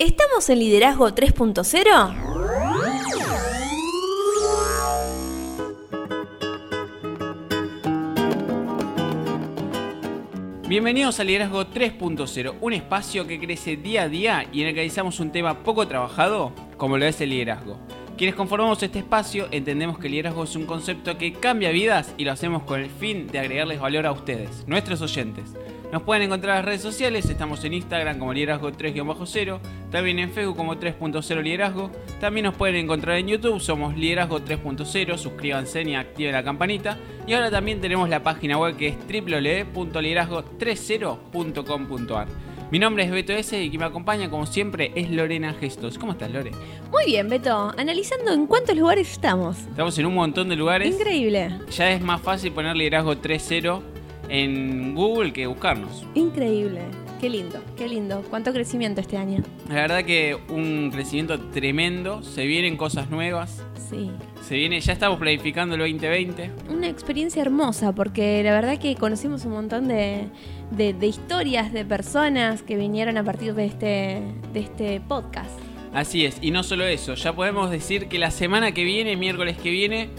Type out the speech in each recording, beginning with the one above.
¿Estamos en Liderazgo 3.0? Bienvenidos a Liderazgo 3.0, un espacio que crece día a día y en el que realizamos un tema poco trabajado, como lo es el liderazgo. Quienes conformamos este espacio entendemos que el liderazgo es un concepto que cambia vidas y lo hacemos con el fin de agregarles valor a ustedes, nuestros oyentes. Nos pueden encontrar en las redes sociales, estamos en Instagram como liderazgo 3-0, también en Facebook como 3.0 liderazgo, también nos pueden encontrar en YouTube, somos liderazgo 3.0, suscríbanse y activen la campanita, y ahora también tenemos la página web que es www.liderazgo30.com.ar. Mi nombre es Beto S y quien me acompaña como siempre es Lorena Gestos. ¿Cómo estás Lore? Muy bien, Beto. Analizando en cuántos lugares estamos. Estamos en un montón de lugares. Increíble. Ya es más fácil poner liderazgo 3.0 en Google que buscarnos. Increíble. Qué lindo, qué lindo. ¿Cuánto crecimiento este año? La verdad que un crecimiento tremendo. Se vienen cosas nuevas. Sí. Se viene, ya estamos planificando el 2020. Una experiencia hermosa porque la verdad que conocimos un montón de, de, de historias de personas que vinieron a partir de este, de este podcast. Así es, y no solo eso, ya podemos decir que la semana que viene, miércoles que viene,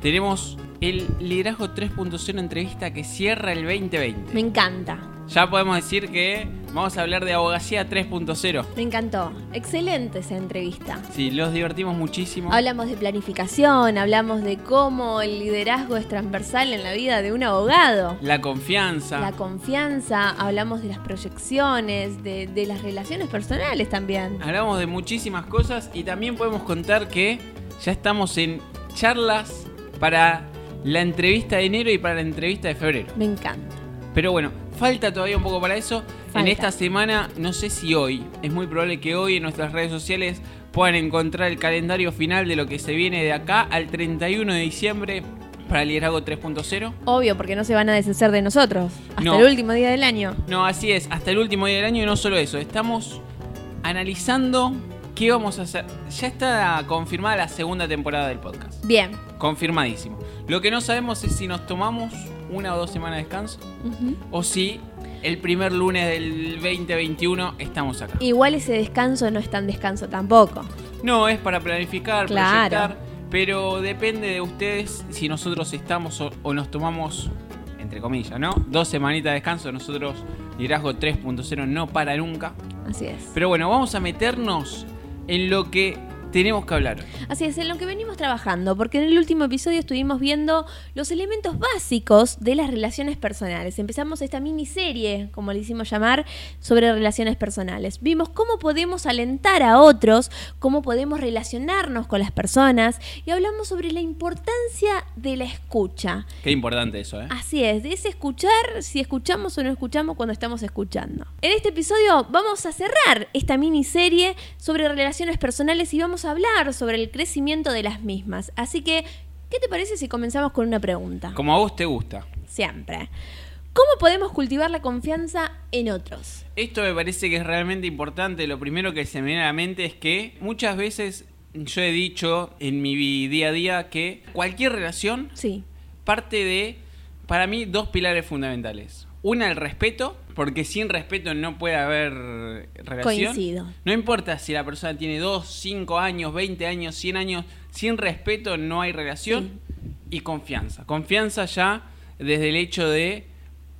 tenemos el Liderazgo 3.0 entrevista que cierra el 2020. Me encanta. Ya podemos decir que vamos a hablar de abogacía 3.0. Me encantó. Excelente esa entrevista. Sí, los divertimos muchísimo. Hablamos de planificación, hablamos de cómo el liderazgo es transversal en la vida de un abogado. La confianza. La confianza, hablamos de las proyecciones, de, de las relaciones personales también. Hablamos de muchísimas cosas y también podemos contar que ya estamos en charlas para la entrevista de enero y para la entrevista de febrero. Me encanta. Pero bueno, falta todavía un poco para eso. Falta. En esta semana, no sé si hoy, es muy probable que hoy en nuestras redes sociales puedan encontrar el calendario final de lo que se viene de acá al 31 de diciembre para el liderazgo 3.0. Obvio, porque no se van a deshacer de nosotros. Hasta No. el último día del año. No, así es, hasta el último día del año y no solo eso, estamos analizando qué vamos a hacer. Ya está confirmada la segunda temporada del podcast. Bien. Confirmadísimo. Lo que no sabemos es si nos tomamos una o dos semanas de descanso o si el primer lunes del 2021 estamos acá. Igual ese descanso no es tan descanso tampoco. No, es para planificar, Claro. proyectar, pero depende de ustedes si nosotros estamos o, o nos tomamos, entre comillas, ¿no? Dos semanitas de descanso, nosotros, liderazgo 3.0 no para nunca. Así es. Pero bueno, vamos a meternos en lo que tenemos que hablar. Así es, en lo que venimos trabajando, porque en el último episodio estuvimos viendo los elementos básicos de las relaciones personales. Empezamos esta miniserie, como le hicimos llamar, sobre relaciones personales. Vimos cómo podemos alentar a otros, cómo podemos relacionarnos con las personas y hablamos sobre la importancia de la escucha. Qué importante eso, ¿eh? Así es, de ese escuchar, si escuchamos o no escuchamos cuando estamos escuchando. En este episodio vamos a cerrar esta miniserie sobre relaciones personales y vamos a hablar sobre el crecimiento de las mismas. Así que, ¿qué te parece si comenzamos con una pregunta? Como a vos te gusta. Siempre. ¿Cómo podemos cultivar la confianza en otros? Esto me parece que es realmente importante. Lo primero que se me viene a la mente es que muchas veces yo he dicho en mi día a día que cualquier relación Sí, parte de, para mí, dos pilares fundamentales. Una, el respeto, porque sin respeto no puede haber relación. Coincido. No importa si la persona tiene 2, 5 años, 20 años, 100 años, sin respeto no hay relación. Y confianza. Confianza ya desde el hecho de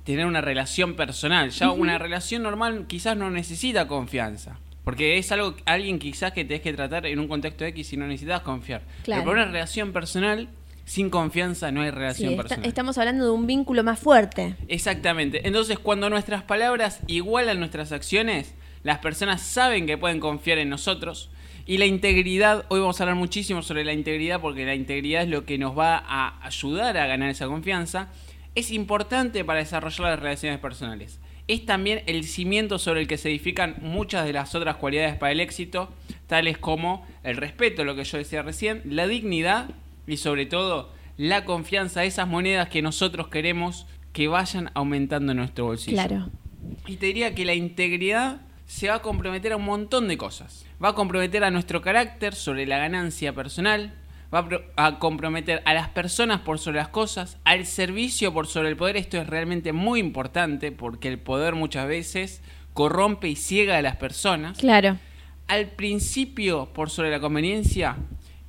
tener una relación personal. Ya una relación normal quizás no necesita confianza. Porque es algo, alguien quizás que tenés que tratar en un contexto X y no necesitas confiar. Claro. Pero para una relación personal, sin confianza no hay sí, relación personal. estamos hablando de un vínculo más fuerte. Exactamente. Entonces, cuando nuestras palabras igualan nuestras acciones, las personas saben que pueden confiar en nosotros. Y la integridad, hoy vamos a hablar muchísimo sobre la integridad porque la integridad es lo que nos va a ayudar a ganar esa confianza. Es importante para desarrollar las relaciones personales. Es también el cimiento sobre el que se edifican muchas de las otras cualidades para el éxito, tales como el respeto, lo que yo decía recién, la dignidad y sobre todo la confianza, esas monedas que nosotros queremos que vayan aumentando en nuestro bolsillo. Claro. Y te diría que la integridad se va a comprometer a un montón de cosas. Va a comprometer a nuestro carácter sobre la ganancia personal, va a, pro- a comprometer a las personas por sobre las cosas, al servicio por sobre el poder. Esto es realmente muy importante porque el poder muchas veces corrompe y ciega a las personas. Claro. al principio por sobre la conveniencia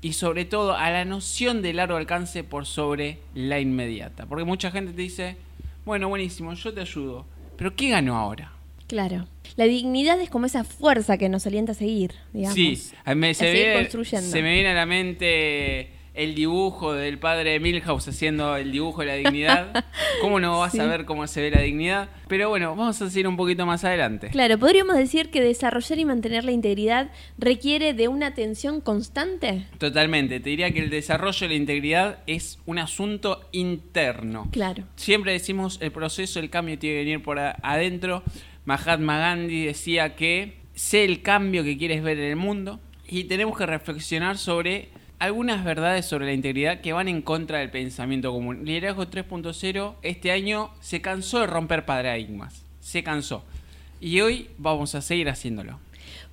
y sobre todo a la noción de largo alcance por sobre la inmediata. Porque mucha gente te dice, bueno, buenísimo, yo te ayudo, pero ¿qué gano ahora? Claro. La dignidad es como esa fuerza que nos alienta a seguir, digamos. Sí, a seguir construyendo. se me viene a la mente el dibujo del padre de Milhouse haciendo el dibujo de la dignidad. ¿Cómo no vas Sí. a ver cómo se ve la dignidad? Pero bueno, vamos a seguir un poquito más adelante. Claro, podríamos decir que desarrollar y mantener la integridad requiere de una atención constante. Totalmente, te diría que el desarrollo de la integridad es un asunto interno. Claro. Siempre decimos el proceso, el cambio tiene que venir por adentro. Mahatma Gandhi decía que sé el cambio que quieres ver en el mundo y tenemos que reflexionar sobre algunas verdades sobre la integridad que van en contra del pensamiento común. Liderazgo 3.0 este año se cansó de romper paradigmas, se cansó. Y hoy vamos a seguir haciéndolo.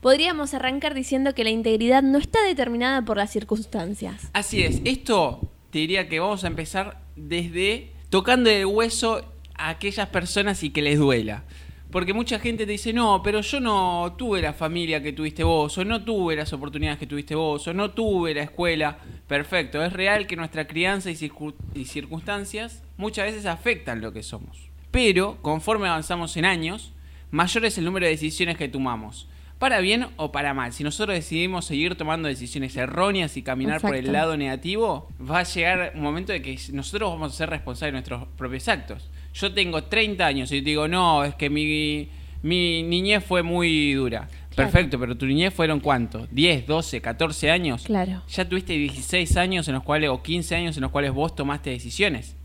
Podríamos arrancar diciendo que la integridad no está determinada por las circunstancias. Así es, esto te diría que vamos a empezar desde tocando el hueso a aquellas personas y que les duela. Porque mucha gente te dice, no, pero yo no tuve la familia que tuviste vos, o no tuve las oportunidades que tuviste vos, o no tuve la escuela. Perfecto, es real que nuestra crianza y, y circunstancias muchas veces afectan lo que somos. Pero, conforme avanzamos en años, mayor es el número de decisiones que tomamos. Para bien o para mal. Si nosotros decidimos seguir tomando decisiones erróneas y caminar por el lado negativo, va a llegar un momento de que nosotros vamos a ser responsables de nuestros propios actos. Yo tengo 30 años y te digo, no, es que mi, mi niñez fue muy dura. Claro. Perfecto, pero tu niñez fueron cuánto? ¿10, 12, 14 años? Claro. Ya tuviste 16 años en los cuales, o 15 años en los cuales vos tomaste decisiones.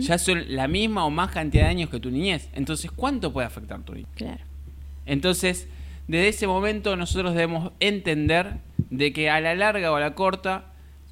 Ya son la misma o más cantidad de años que tu niñez. Entonces, ¿cuánto puede afectar tu niñez? Claro. Entonces, desde ese momento nosotros debemos entender de que a la larga o a la corta,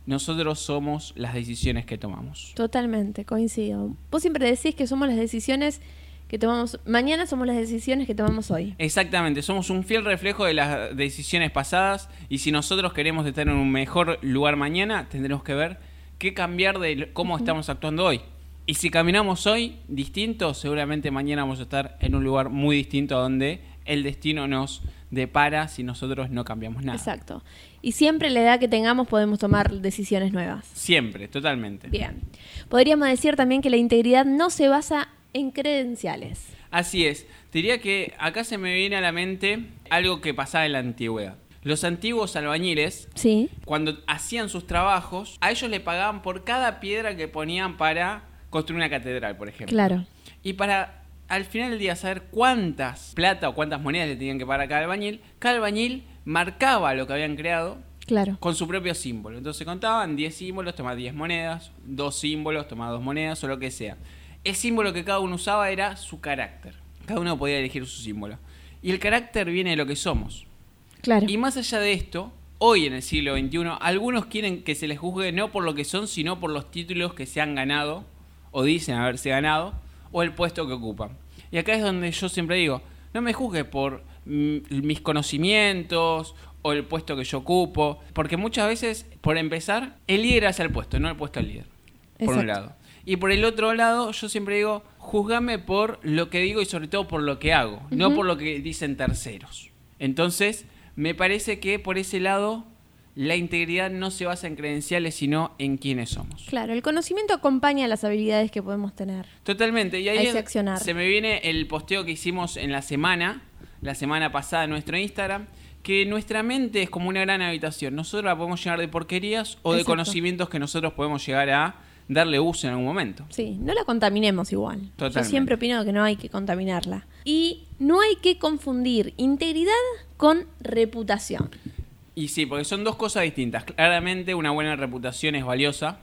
nosotros somos las decisiones que tomamos. Totalmente, coincido. Vos siempre decís que somos las decisiones que tomamos. Mañana somos las decisiones que tomamos hoy. Exactamente, somos un fiel reflejo de las decisiones pasadas y si nosotros queremos estar en un mejor lugar mañana, tendremos que ver qué cambiar de cómo estamos actuando hoy. Y si caminamos hoy distinto, seguramente mañana vamos a estar en un lugar muy distinto donde el destino nos depara si nosotros no cambiamos nada. Exacto. Y siempre la edad que tengamos podemos tomar decisiones nuevas. Siempre, totalmente. Bien. Podríamos decir también que la integridad no se basa en credenciales. Así es. Te diría que acá se me viene a la mente algo que pasaba en la antigüedad. Los antiguos albañiles, Sí. cuando hacían sus trabajos, a ellos le pagaban por cada piedra que ponían para construir una catedral, por ejemplo. Claro. Y para al final del día saber cuántas plata o cuántas monedas le tenían que pagar a cada albañil, cada albañil marcaba lo que habían creado Claro. con su propio símbolo. Entonces contaban 10 símbolos, toma 10 monedas, dos símbolos, toma dos monedas o lo que sea. El símbolo que cada uno usaba era su carácter. Cada uno podía elegir su símbolo. Y el carácter viene de lo que somos. Claro. Y más allá de esto, hoy en el siglo XXI, algunos quieren que se les juzgue no por lo que son, sino por los títulos que se han ganado, o dicen haberse ganado, o el puesto que ocupan. Y acá es donde yo siempre digo, no me juzgue por mis conocimientos o el puesto que yo ocupo, porque muchas veces, por empezar, el líder hace el puesto, no el puesto al líder, por un lado. Y por el otro lado, yo siempre digo, juzgame por lo que digo y sobre todo por lo que hago, no por lo que dicen terceros. Entonces, me parece que por ese lado, la integridad no se basa en credenciales, sino en quiénes somos. Claro, el conocimiento acompaña las habilidades que podemos tener. Totalmente. Y ahí se me viene el posteo que hicimos en la semana, la semana pasada en nuestro Instagram, que nuestra mente es como una gran habitación. Nosotros la podemos llenar de porquerías o de conocimientos que nosotros podemos llegar a darle uso en algún momento. Sí, no la contaminemos igual. Yo Totalmente. siempre opino que no hay que contaminarla. Y no hay que confundir integridad con reputación. Y sí, porque son dos cosas distintas. Claramente una buena reputación es valiosa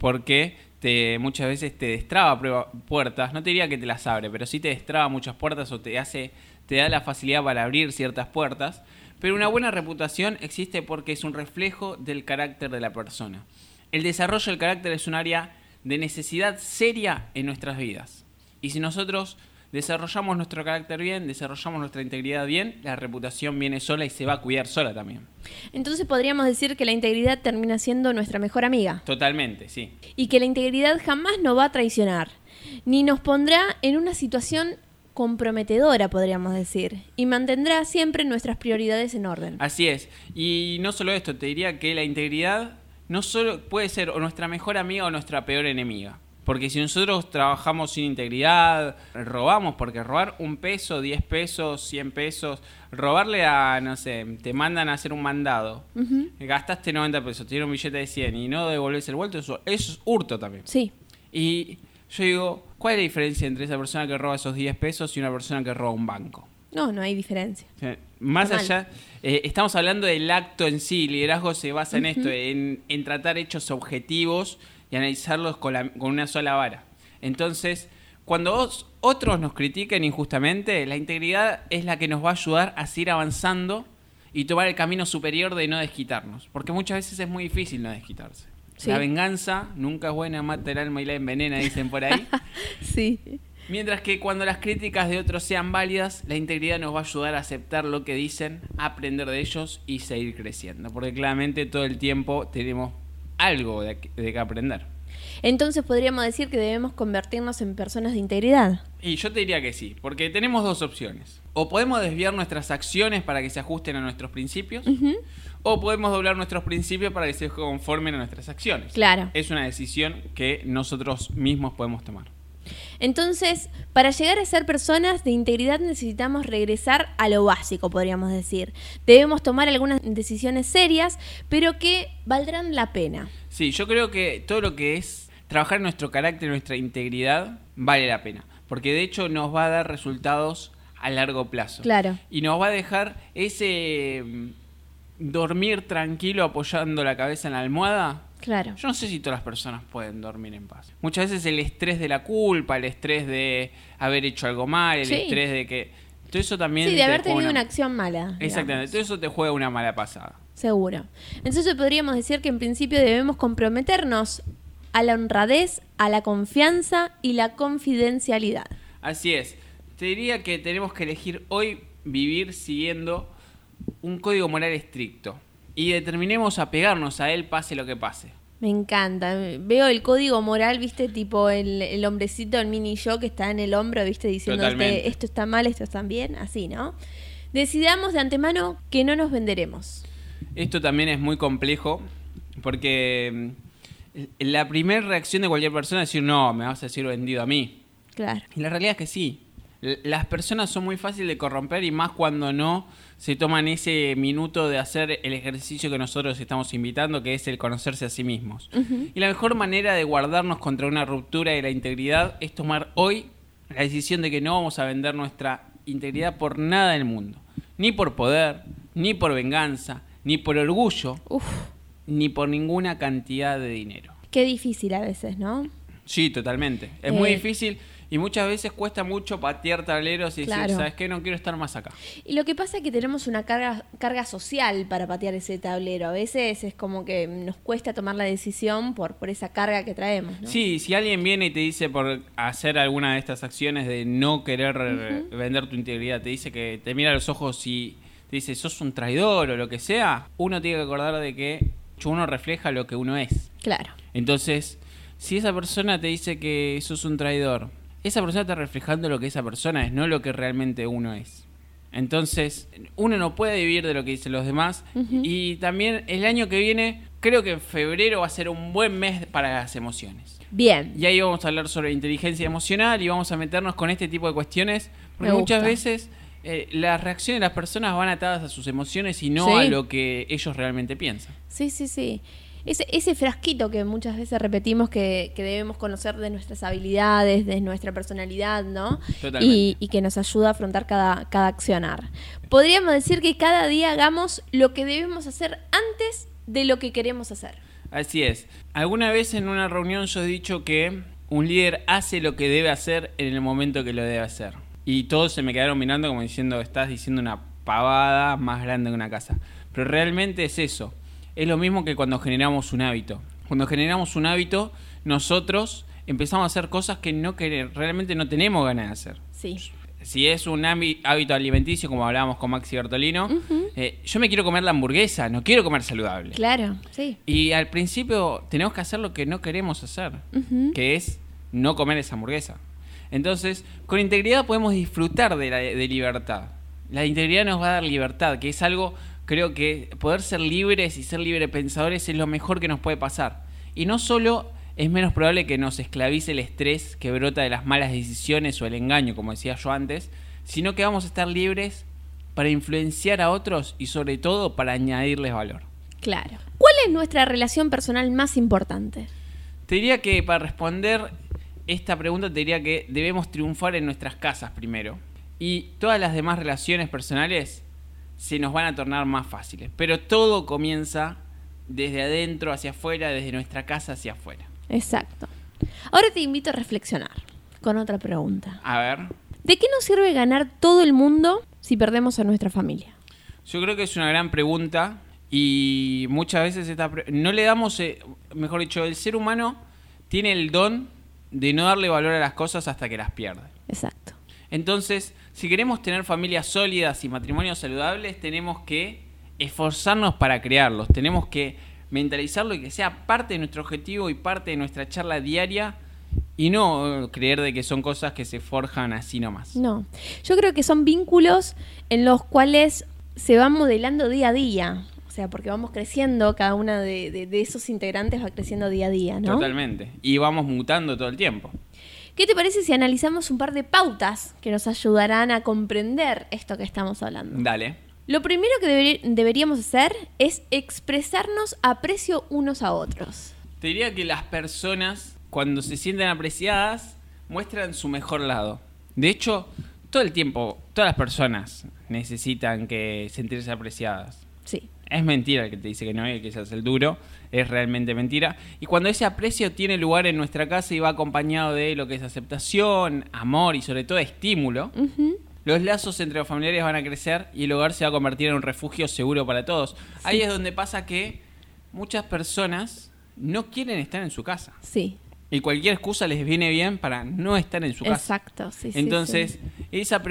porque te, muchas veces te destraba puertas. No te diría que te las abre, pero sí te destraba muchas puertas o te hace, te da la facilidad para abrir ciertas puertas. Pero una buena reputación existe porque es un reflejo del carácter de la persona. El desarrollo del carácter es un área de necesidad seria en nuestras vidas. Y si nosotros desarrollamos nuestro carácter bien, desarrollamos nuestra integridad bien, la reputación viene sola y se va a cuidar sola también. Entonces podríamos decir que la integridad termina siendo nuestra mejor amiga. Totalmente, sí. Y que la integridad jamás nos va a traicionar. Ni nos pondrá en una situación comprometedora, podríamos decir, y mantendrá siempre nuestras prioridades en orden. Así es. Y no solo esto, te diría que la integridad no solo puede ser o nuestra mejor amiga o nuestra peor enemiga. Porque si nosotros trabajamos sin integridad, robamos, porque robar un peso, 10 pesos, 100 pesos, robarle a, no sé, te mandan a hacer un mandado, gastaste 90 pesos, dieron un billete de 100 y no devolves el vuelto, eso, eso es hurto también. Sí. Y yo digo, ¿cuál es la diferencia entre esa persona que roba esos 10 pesos y una persona que roba un banco? No, no hay diferencia. O sea, más allá, eh, estamos hablando del acto en sí, el liderazgo se basa en esto, en, en tratar hechos objetivos y analizarlos con, la- con una sola vara. Entonces, cuando os- otros nos critiquen injustamente, la integridad es la que nos va a ayudar a seguir avanzando y tomar el camino superior de no desquitarnos. Porque muchas veces es muy difícil no desquitarse. Sí. La venganza nunca es buena, mata el alma y la envenena, dicen por ahí. Sí. Mientras que cuando las críticas de otros sean válidas, la integridad nos va a ayudar a aceptar lo que dicen, aprender de ellos y seguir creciendo. Porque claramente todo el tiempo tenemos algo de que aprender. Entonces podríamos decir que debemos convertirnos en personas de integridad. Y yo te diría que sí, porque tenemos dos opciones. O podemos desviar nuestras acciones para que se ajusten a nuestros principios, o podemos doblar nuestros principios para que se conformen a nuestras acciones. Claro. Es una decisión que nosotros mismos podemos tomar. Entonces, para llegar a ser personas de integridad necesitamos regresar a lo básico, podríamos decir. Debemos tomar algunas decisiones serias, pero que valdrán la pena. Sí, yo creo que todo lo que es trabajar nuestro carácter, nuestra integridad, vale la pena. Porque de hecho nos va a dar resultados a largo plazo. Claro. Y nos va a dejar ese mm, dormir tranquilo apoyando la cabeza en la almohada. Claro. Yo no sé si todas las personas pueden dormir en paz. Muchas veces el estrés de la culpa, el estrés de haber hecho algo mal, el Sí. estrés de que... Todo eso también... Sí, de te haber tenido una acción mala. Exactamente, digamos. todo eso te juega una mala pasada. Seguro. Entonces podríamos decir que en principio debemos comprometernos a la honradez, a la confianza y la confidencialidad. Así es. Te diría que tenemos que elegir hoy vivir siguiendo un código moral estricto y determinemos apegarnos a él pase lo que pase. Me encanta. Veo el código moral, viste, tipo el, el hombrecito, el mini yo que está en el hombro, viste, diciendo Totalmente. esto está mal, esto está bien, así, ¿no? Decidamos de antemano que no nos venderemos. Esto también es muy complejo porque mm, la primera reacción de cualquier persona es decir, no, me vas a decir vendido a mí. Claro. Y la realidad es que sí. Las personas son muy fáciles de corromper y más cuando no se toman ese minuto de hacer el ejercicio que nosotros estamos invitando, que es el conocerse a sí mismos. Y la mejor manera de guardarnos contra una ruptura de la integridad es tomar hoy la decisión de que no vamos a vender nuestra integridad por nada del mundo. Ni por poder, ni por venganza, ni por orgullo, Uf, ni por ninguna cantidad de dinero. qué difícil a veces, ¿no? Sí, totalmente. Es muy Eh, difícil y muchas veces cuesta mucho patear tableros y Claro. decir, ¿sabes qué? No quiero estar más acá. Y lo que pasa es que tenemos una carga, carga social para patear ese tablero. A veces es como que nos cuesta tomar la decisión por, por esa carga que traemos, ¿no? Sí, si alguien viene y te dice por hacer alguna de estas acciones de no querer vender tu integridad, te dice que te mira a los ojos y te dice, sos un traidor o lo que sea, uno tiene que acordar de que uno refleja lo que uno es. Claro. Entonces, si esa persona te dice que sos un traidor, esa persona está reflejando lo que esa persona es, no lo que realmente uno es. Entonces, uno no puede vivir de lo que dicen los demás. Y también el año que viene, creo que en febrero va a ser un buen mes para las emociones. Bien. Y ahí vamos a hablar sobre inteligencia emocional y vamos a meternos con este tipo de cuestiones. Porque Me muchas gusta. veces eh, las reacciones de las personas van atadas a sus emociones y no Sí. a lo que ellos realmente piensan. Sí, sí, sí. Ese, ese frasquito que muchas veces repetimos que, que debemos conocer de nuestras habilidades, de nuestra personalidad, ¿no? Y, y que nos ayuda a afrontar cada, cada accionar. Podríamos decir que cada día hagamos lo que debemos hacer antes de lo que queremos hacer. Así es. Alguna vez en una reunión yo he dicho que un líder hace lo que debe hacer en el momento que lo debe hacer. Y todos se me quedaron mirando como diciendo, estás diciendo una pavada más grande que una casa. Pero realmente es eso. Es lo mismo que cuando generamos un hábito. Cuando generamos un hábito, nosotros empezamos a hacer cosas que no quere- realmente no tenemos ganas de hacer Sí. si es un hábi- hábito alimenticio, como hablábamos con Maxi Bertolino, eh, yo me quiero comer la hamburguesa, no quiero comer saludable. Claro, sí. Y al principio tenemos que hacer lo que no queremos hacer, que es no comer esa hamburguesa. Entonces, con integridad podemos disfrutar de la de libertad. La integridad nos va a dar libertad, que es algo, creo que poder ser libres y ser libre pensadores es lo mejor que nos puede pasar. Y no solo es menos probable que nos esclavice el estrés que brota de las malas decisiones o el engaño, como decía yo antes, sino que vamos a estar libres para influenciar a otros y sobre todo para añadirles valor. Claro. ¿Cuál es nuestra relación personal más importante? Te diría que para responder esta pregunta te diría que debemos triunfar en nuestras casas primero. Y todas las demás relaciones personales se nos van a tornar más fáciles. Pero todo comienza desde adentro hacia afuera, desde nuestra casa hacia afuera. Exacto. Ahora te invito a reflexionar con otra pregunta. A ver. ¿De qué nos sirve ganar todo el mundo si perdemos a nuestra familia? Yo creo que es una gran pregunta y muchas veces esta no le damos, eh, mejor dicho, el ser humano tiene el don de no darle valor a las cosas hasta que las pierde. Exacto. Entonces, si queremos tener familias sólidas y matrimonios saludables, tenemos que esforzarnos para crearlos, tenemos que mentalizarlo y que sea parte de nuestro objetivo y parte de nuestra charla diaria y no creer de que son cosas que se forjan así nomás. No, yo creo que son vínculos en los cuales se van modelando día a día. O sea, porque vamos creciendo, cada una de, esos integrantes va creciendo día a día, ¿no? Totalmente. Y vamos mutando todo el tiempo. ¿Qué te parece si analizamos un par de pautas que nos ayudarán a comprender esto que estamos hablando? Dale. Lo primero que deberíamos hacer es expresarnos aprecio unos a otros. Te diría que las personas cuando se sienten apreciadas, muestran su mejor lado. De hecho, todo el tiempo, todas las personas necesitan que sentirse apreciadas. Sí. Es mentira el que te dice que no y que seas el duro, es realmente mentira. Y cuando ese aprecio tiene lugar en nuestra casa y va acompañado de lo que es aceptación, amor y sobre todo estímulo, los lazos entre los familiares van a crecer y el hogar se va a convertir en un refugio seguro para todos. Ahí es donde pasa que muchas personas no quieren estar en su casa. Sí. Y cualquier excusa les viene bien para no estar en su casa. Exacto, sí, Entonces, Esa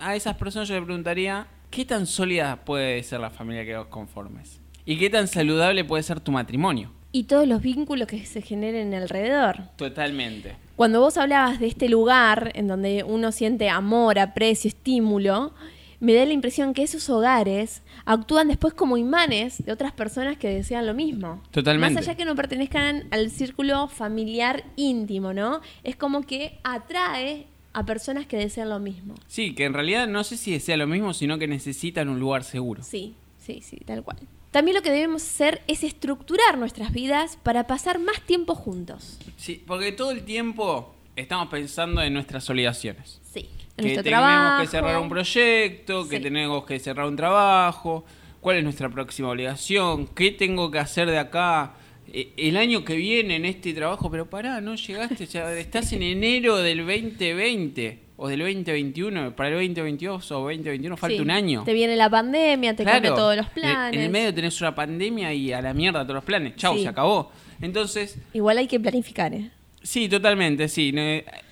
a esas personas yo le preguntaría, ¿qué tan sólida puede ser la familia que vos conformes? ¿Y qué tan saludable puede ser tu matrimonio? Y todos los vínculos que se generen alrededor. Totalmente. Cuando vos hablabas de este lugar en donde uno siente amor, aprecio, estímulo, me da la impresión que esos hogares actúan después como imanes de otras personas que desean lo mismo. Totalmente. Más allá que no pertenezcan al círculo familiar íntimo, ¿no? Es como que atrae a personas que desean lo mismo. Sí, que en realidad no sé si desean lo mismo, sino que necesitan un lugar seguro. Sí, sí, sí, tal cual. También lo que debemos hacer es estructurar nuestras vidas para pasar más tiempo juntos. Sí, porque todo el tiempo estamos pensando en nuestras obligaciones. Sí que tenemos que cerrar un proyecto, que tenemos que cerrar un trabajo, cuál es nuestra próxima obligación, qué tengo que hacer de acá e, el año que viene en este trabajo, pero pará, no llegaste, estás en enero del 2020 o del 2021, para el 2022 o 2021 falta un año. Te viene la pandemia, te cambia todos los planes. En el medio tenés una pandemia y a la mierda todos los planes. Chau, se acabó. Entonces. Igual hay que planificar, ¿eh? Sí, totalmente, sí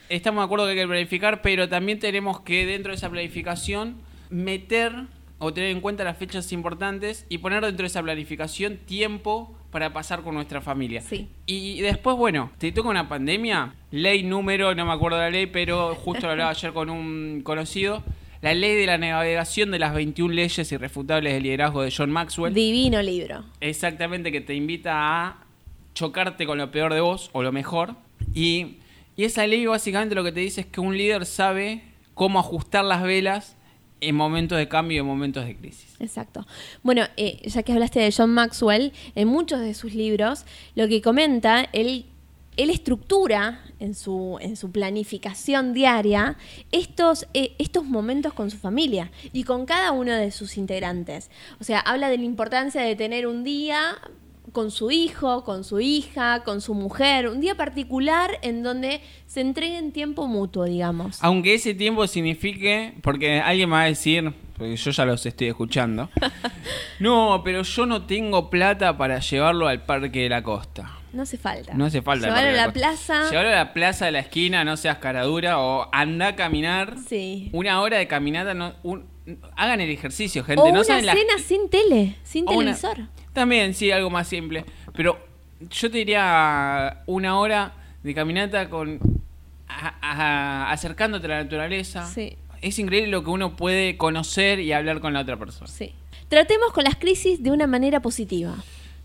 estamos de acuerdo que hay que planificar, pero también tenemos que dentro de esa planificación meter o tener en cuenta las fechas importantes y poner dentro de esa planificación tiempo para pasar con nuestra familia. Sí. Y después, bueno, te toca una pandemia, ley número, no me acuerdo la ley, pero justo lo hablaba ayer con un conocido. La ley de la navegación de las 21 leyes irrefutables del liderazgo de John Maxwell. Divino libro. Exactamente, que te invita a chocarte con lo peor de vos o lo mejor. Y y esa ley básicamente lo que te dice es que un líder sabe cómo ajustar las velas en momentos de cambio y en momentos de crisis. Exacto. Bueno, eh, ya que hablaste de John Maxwell, en muchos de sus libros, lo que comenta, él, él estructura en su, en su planificación diaria estos, eh, estos momentos con su familia y con cada uno de sus integrantes. O sea, habla de la importancia de tener un día con su hijo, con su hija, con su mujer, un día particular en donde se entreguen tiempo mutuo, digamos. Aunque ese tiempo signifique, porque alguien me va a decir, porque yo ya los estoy escuchando, no, pero yo no tengo plata para llevarlo al Parque de la Costa. No hace falta. No hace falta. Llevarlo a la, plaza. Llevarlo a la plaza de la esquina, no seas caradura, o anda a caminar. Sí. Una hora de caminata, no, hagan el ejercicio, gente. no una cena sin tele, sin televisor. También, sí, algo más simple. Pero yo te diría una hora de caminata con a- a- acercándote a la naturaleza. Sí. Es increíble lo que uno puede conocer y hablar con la otra persona. Sí. Tratemos con las crisis de una manera positiva.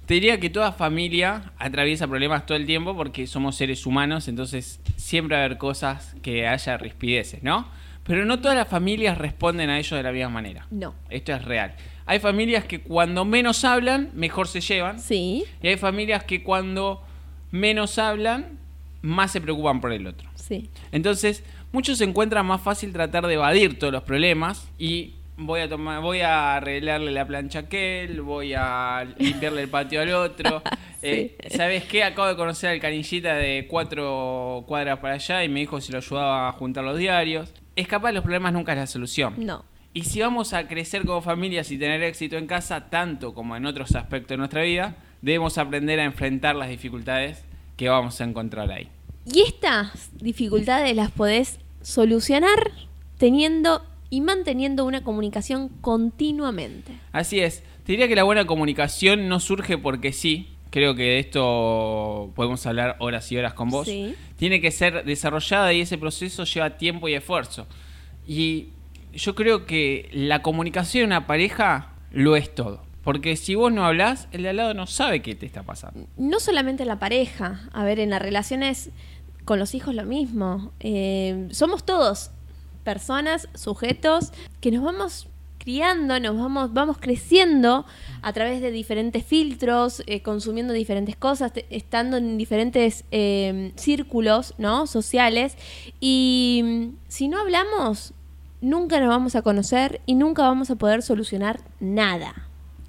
Te diría que toda familia atraviesa problemas todo el tiempo porque somos seres humanos, entonces siempre va a haber cosas que haya rispideces, ¿no? Pero no todas las familias responden a ello de la misma manera. No. Esto es real. Hay familias que cuando menos hablan, mejor se llevan. Sí, Y hay familias que cuando menos hablan, más se preocupan por el otro. sí. Entonces, muchos se encuentran más fácil tratar de evadir todos los problemas y voy a tomar, voy a arreglarle la plancha a aquel, voy a limpiarle el patio al otro. Eh, ¿Sabes qué? Acabo de conocer al canillita de cuatro cuadras para allá y me dijo si lo ayudaba a juntar los diarios. Escapar de los problemas nunca es la solución. No. Y si vamos a crecer como familias y tener éxito en casa, tanto como en otros aspectos de nuestra vida, debemos aprender a enfrentar las dificultades que vamos a encontrar ahí. Y estas dificultades las podés solucionar teniendo y manteniendo una comunicación continuamente. Así es. Te diría que la buena comunicación no surge porque sí. Creo que de esto podemos hablar horas y horas con vos. Sí. Tiene que ser desarrollada y ese proceso lleva tiempo y esfuerzo. Y yo creo que la comunicación en una pareja lo es todo. Porque si vos no hablás, el de al lado no sabe qué te está pasando. No solamente en la pareja, a ver, en las relaciones con los hijos lo mismo. Eh, somos todos personas, sujetos, que nos vamos criando, nos vamos, vamos creciendo a través de diferentes filtros, eh, consumiendo diferentes cosas, estando en diferentes eh, círculos ¿no? sociales. Y mm, si no hablamos, nunca nos vamos a conocer y nunca vamos a poder solucionar nada.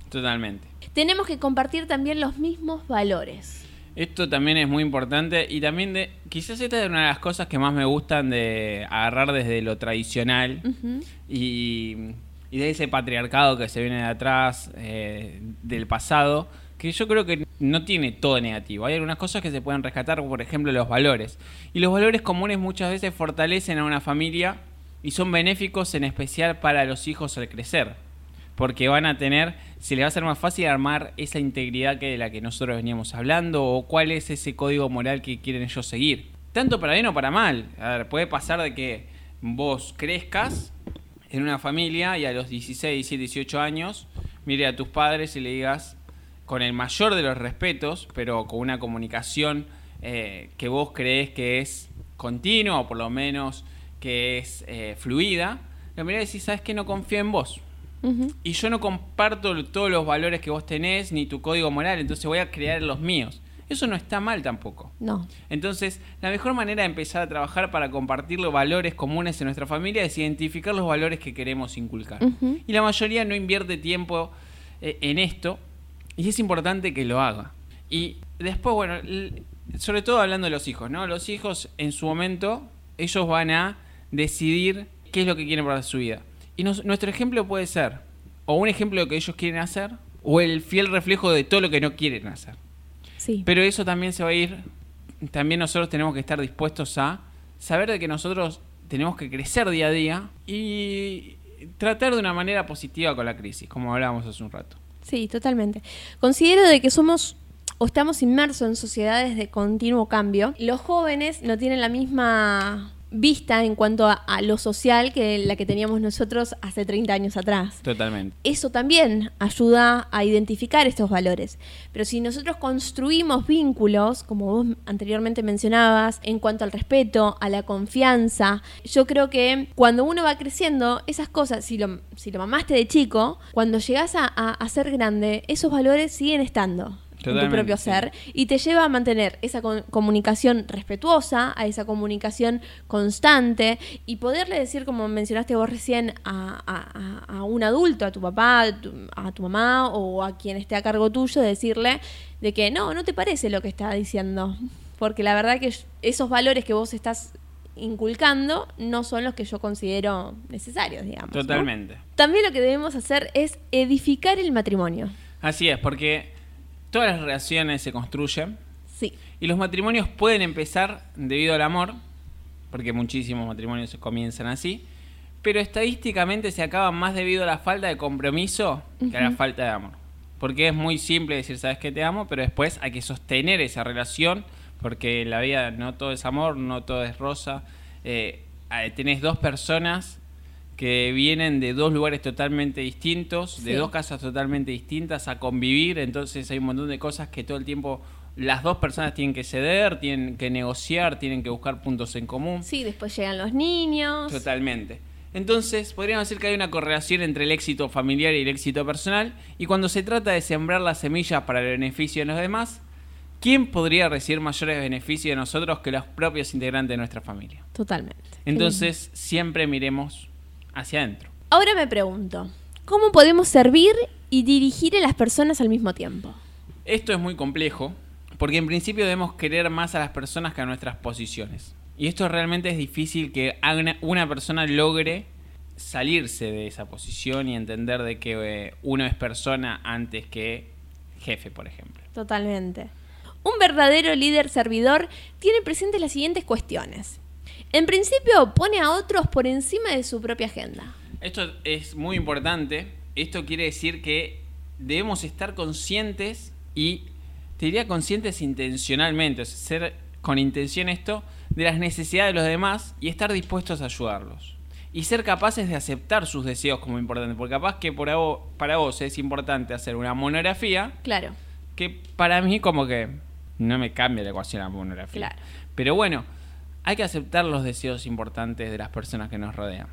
Totalmente. Tenemos que compartir también los mismos valores. Esto también es muy importante y también de quizás esta es una de las cosas que más me gustan de agarrar desde lo tradicional y, y de ese patriarcado que se viene de atrás, eh, del pasado, que yo creo que no tiene todo negativo. Hay algunas cosas que se pueden rescatar, como por ejemplo los valores. Y los valores comunes muchas veces fortalecen a una familia y son benéficos en especial para los hijos al crecer. Porque van a tener, se les va a ser más fácil armar esa integridad que de la que nosotros veníamos hablando o cuál es ese código moral que quieren ellos seguir. Tanto para bien o para mal. A ver, puede pasar de que vos crezcas en una familia y a los 16, 17, 18 años mire a tus padres y le digas con el mayor de los respetos, pero con una comunicación eh, que vos crees que es continua o por lo menos que es eh, fluida, le mirás y decís, ¿sabes que No confío en vos. Y yo no comparto todos los valores que vos tenés ni tu código moral, entonces voy a crear los míos. Eso no está mal tampoco. No. Entonces, la mejor manera de empezar a trabajar para compartir los valores comunes en nuestra familia es identificar los valores que queremos inculcar. Y la mayoría no invierte tiempo eh, en esto y es importante que lo haga. Y después, bueno, sobre todo hablando de los hijos, ¿no? Los hijos en su momento, ellos van a decidir qué es lo que quieren para su vida. Y nos- nuestro ejemplo puede ser o un ejemplo de lo que ellos quieren hacer o el fiel reflejo de todo lo que no quieren hacer. Sí. Pero eso también se va a ir. También nosotros tenemos que estar dispuestos a saber de que nosotros tenemos que crecer día a día y tratar de una manera positiva con la crisis, como hablábamos hace un rato. Sí, totalmente. Considero de que somos o estamos inmersos en sociedades de continuo cambio. Los jóvenes no tienen la misma vista en cuanto a, a lo social que la que teníamos nosotros hace 30 años atrás. Totalmente. Eso también ayuda a identificar estos valores. Pero si nosotros construimos vínculos, como vos anteriormente mencionabas, en cuanto al respeto, a la confianza, yo creo que cuando uno va creciendo, esas cosas, si lo, si lo mamaste de chico, cuando llegas a, a- a ser grande, esos valores siguen estando. En tu propio sí. ser y te lleva a mantener esa comunicación respetuosa, a esa comunicación constante y poderle decir, como mencionaste vos recién, a, a- un adulto, a tu papá, a tu, a tu mamá o a quien esté a cargo tuyo, decirle de que no, no te parece lo que está diciendo, porque la verdad que esos valores que vos estás inculcando no son los que yo considero necesarios, digamos. ¿no? Totalmente. También lo que debemos hacer es edificar el matrimonio. Así es, porque todas las relaciones se construyen Sí. y los matrimonios pueden empezar debido al amor, porque muchísimos matrimonios comienzan así, pero estadísticamente se acaban más debido a la falta de compromiso que a la falta de amor. Porque es muy simple decir, sabes que te amo, pero después hay que sostener esa relación porque la vida no todo es amor, no todo es rosa. Eh, eh, tenés dos personas que vienen de dos lugares totalmente distintos, de Sí. dos casas totalmente distintas a convivir, entonces hay un montón de cosas que todo el tiempo las dos personas tienen que ceder, tienen que negociar, tienen que buscar puntos en común. Sí, después llegan los niños. Totalmente. Entonces, podríamos decir que hay una correlación entre el éxito familiar y el éxito personal, y cuando se trata de sembrar las semillas para el beneficio de los demás, ¿quién podría recibir mayores beneficios de nosotros que los propios integrantes de nuestra familia? Totalmente. Entonces, siempre miremos hacia adentro. Ahora me pregunto, ¿cómo podemos servir y dirigir a las personas al mismo tiempo? Esto es muy complejo, porque en principio debemos querer más a las personas que a nuestras posiciones. Y esto realmente es difícil que una persona logre salirse de esa posición y entender de que eh, uno es persona antes que jefe, por ejemplo. Totalmente. Un verdadero líder servidor tiene presentes las siguientes cuestiones. En principio, pone a otros por encima de su propia agenda. Esto es muy importante. Esto quiere decir que debemos estar conscientes y te diría conscientes intencionalmente, o sea, ser con intención esto de las necesidades de los demás y estar dispuestos a ayudarlos. Y ser capaces de aceptar sus deseos como importante, porque capaz que por a vo- para vos es importante hacer una monografía, Claro, que para mí como que no me cambia la ecuación la monografía. Claro. Pero bueno, hay que aceptar los deseos importantes de las personas que nos rodean.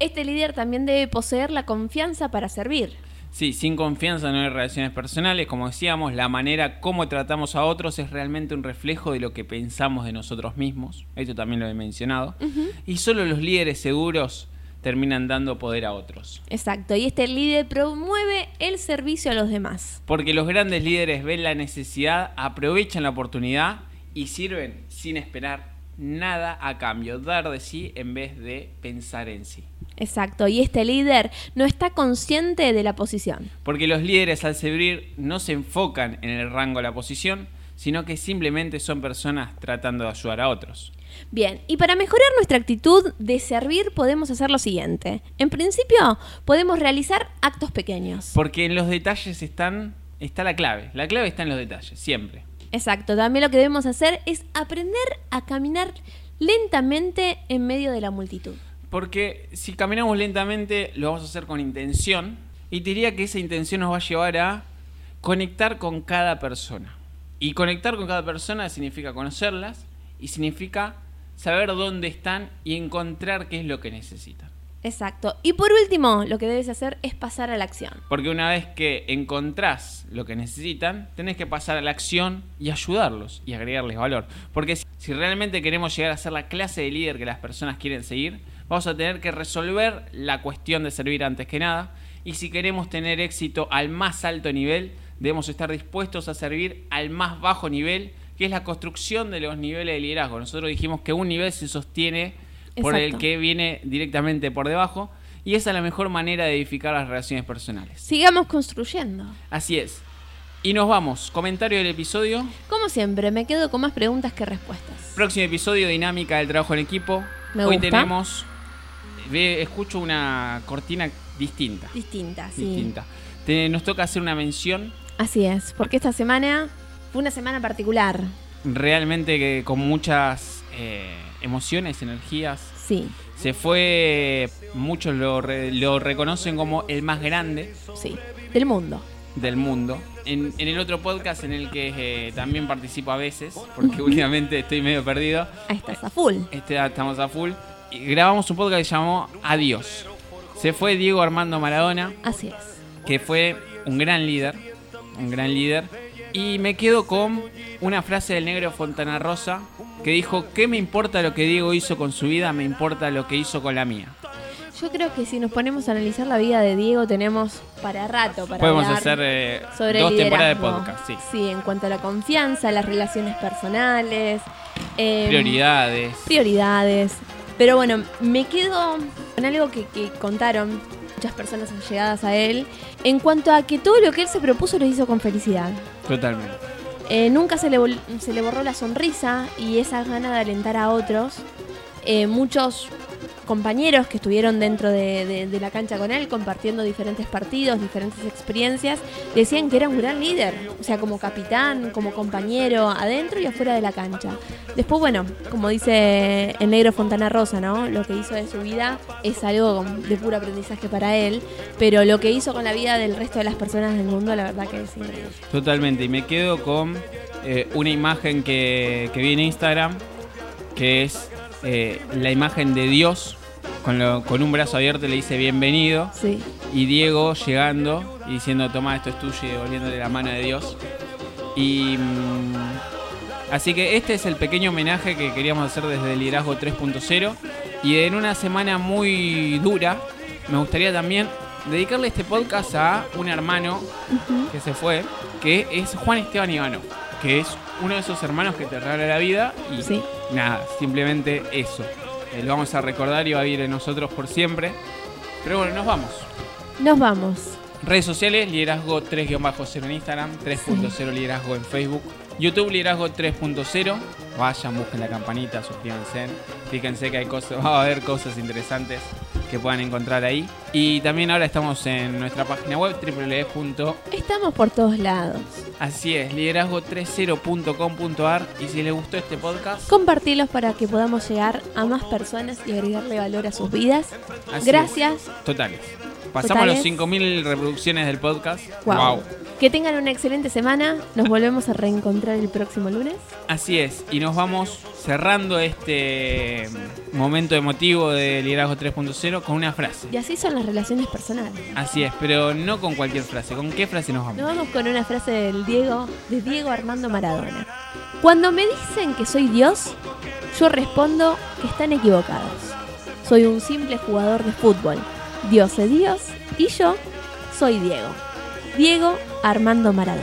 este líder también debe poseer la confianza para servir. Sí, sin confianza no hay relaciones personales. Como decíamos, la manera como tratamos a otros es realmente un reflejo de lo que pensamos de nosotros mismos. Esto también lo he mencionado. Y solo los líderes seguros terminan dando poder a otros. Exacto, y este líder promueve el servicio a los demás. Porque los grandes líderes ven la necesidad, aprovechan la oportunidad y sirven sin esperar nada a cambio. Dar de sí en vez de pensar en sí. Exacto, y este líder no está consciente de la posición. Porque los líderes al servir no se enfocan en el rango de la posición, sino que simplemente son personas tratando de ayudar a otros. Bien, y para mejorar nuestra actitud de servir podemos hacer lo siguiente. En principio, podemos realizar actos pequeños. Porque en los detalles están, está la clave. La clave está en los detalles, siempre. Exacto, también lo que debemos hacer es aprender a caminar lentamente en medio de la multitud. Porque si caminamos lentamente, lo vamos a hacer con intención. Y diría que esa intención nos va a llevar a conectar con cada persona. Y conectar con cada persona significa conocerlas y significa saber dónde están y encontrar qué es lo que necesitan. Exacto. Y por último, lo que debes hacer es pasar a la acción. Porque una vez que encontrás lo que necesitan, tenés que pasar a la acción y ayudarlos y agregarles valor. Porque si, realmente queremos llegar a ser la clase de líder que las personas quieren seguir, vamos a tener que resolver la cuestión de servir antes que nada. Y si queremos tener éxito al más alto nivel, debemos estar dispuestos a servir al más bajo nivel, que es la construcción de los niveles de liderazgo. Nosotros dijimos que un nivel se sostiene por el que viene directamente por debajo. Y esa es la mejor manera de edificar las relaciones personales. Sigamos construyendo. Así es. Y nos vamos. Comentario del episodio. Como siempre, me quedo con más preguntas que respuestas. Próximo episodio, dinámica del trabajo en equipo. Me Hoy gusta. tenemos... escucho una cortina distinta. Distintas, sí. Distinta. Nos toca hacer una mención Así es, porque esta semana fue una semana particular. realmente que con muchas eh, emociones, energías. Sí, Se fue, muchos lo, re- lo reconocen como el más grande sí. Del mundo. del mundo. En, en el otro podcast en el que eh, también participo a veces, porque últimamente estoy medio perdido, Ahí estás a full. este, estamos a full, y grabamos un podcast que se llamó Adiós. Se fue Diego Armando Maradona, Así es. que fue un gran líder, un gran líder, y me quedo con una frase del negro Fontana Rosa que dijo, ¿qué me importa lo que Diego hizo con su vida? Me importa lo que hizo con la mía. Yo creo que si nos ponemos a analizar la vida de Diego tenemos para rato para Podemos hablar hacer eh, sobre dos temporadas de podcast, sí. Sí, en cuanto a la confianza, las relaciones personales, em, Prioridades. prioridades. Pero bueno, me quedo con algo que, que contaron muchas personas allegadas a él en cuanto a que todo lo que él se propuso lo hizo con felicidad. Totalmente. Eh, nunca se le, se le borró la sonrisa y esa gana de alentar a otros. Eh, muchos compañeros que estuvieron dentro de, la cancha con él, compartiendo diferentes partidos, diferentes experiencias, decían que era un gran líder, o sea, como capitán, como compañero, adentro y afuera de la cancha. Después, bueno, como dice el negro Fontana Rosa, ¿no? Lo que hizo de su vida es algo de puro aprendizaje para él, pero lo que hizo con la vida del resto de las personas del mundo, la verdad que es increíble. Totalmente, y me quedo con eh, una imagen que vi en Instagram, que es eh, la imagen de Dios, con, lo- con un brazo abierto le dice bienvenido, Sí. y Diego llegando y diciendo toma esto es tuyo y devolviéndole la mano de Dios. Y mm, así que este es el pequeño homenaje que queríamos hacer desde el liderazgo 3.0 y en una semana muy dura me gustaría también dedicarle este podcast a un hermano que se fue, que es Juan Esteban Ivano, que es uno de esos hermanos que te regala la vida y Sí. nada, simplemente eso. Eh, lo vamos a recordar y va a vivir en nosotros por siempre. Pero bueno, nos vamos. Nos vamos. Redes sociales, liderazgo 3-0 en Instagram, 3.0 liderazgo en Facebook, YouTube liderazgo 3.0. Vayan, busquen la campanita, suscríbanse. Fíjense que hay cosas, va a haber cosas interesantes que puedan encontrar ahí. Y también ahora estamos en nuestra página web www. Estamos por todos lados. Así es, liderazgo30.com.ar y si les gustó este podcast, Compartirlos para que podamos llegar a más personas y agregarle valor a sus vidas. Así Gracias. totales. Pasamos Totales. los 5.000 reproducciones del podcast. Wow. wow. Que tengan una excelente semana. Nos volvemos a reencontrar el próximo lunes. Así es, y nos vamos cerrando este momento emotivo de Liderazgo 3.0 con una frase. Y así son las relaciones personales. Así es, pero no con cualquier frase. ¿Con qué frase nos Nos vamos? vamos con una frase del Diego, de Diego Armando Maradona. Cuando me dicen que soy Dios, yo respondo que están equivocados. Soy un simple jugador de fútbol. Dios es Dios y yo soy Diego. Diego Armando Maradona.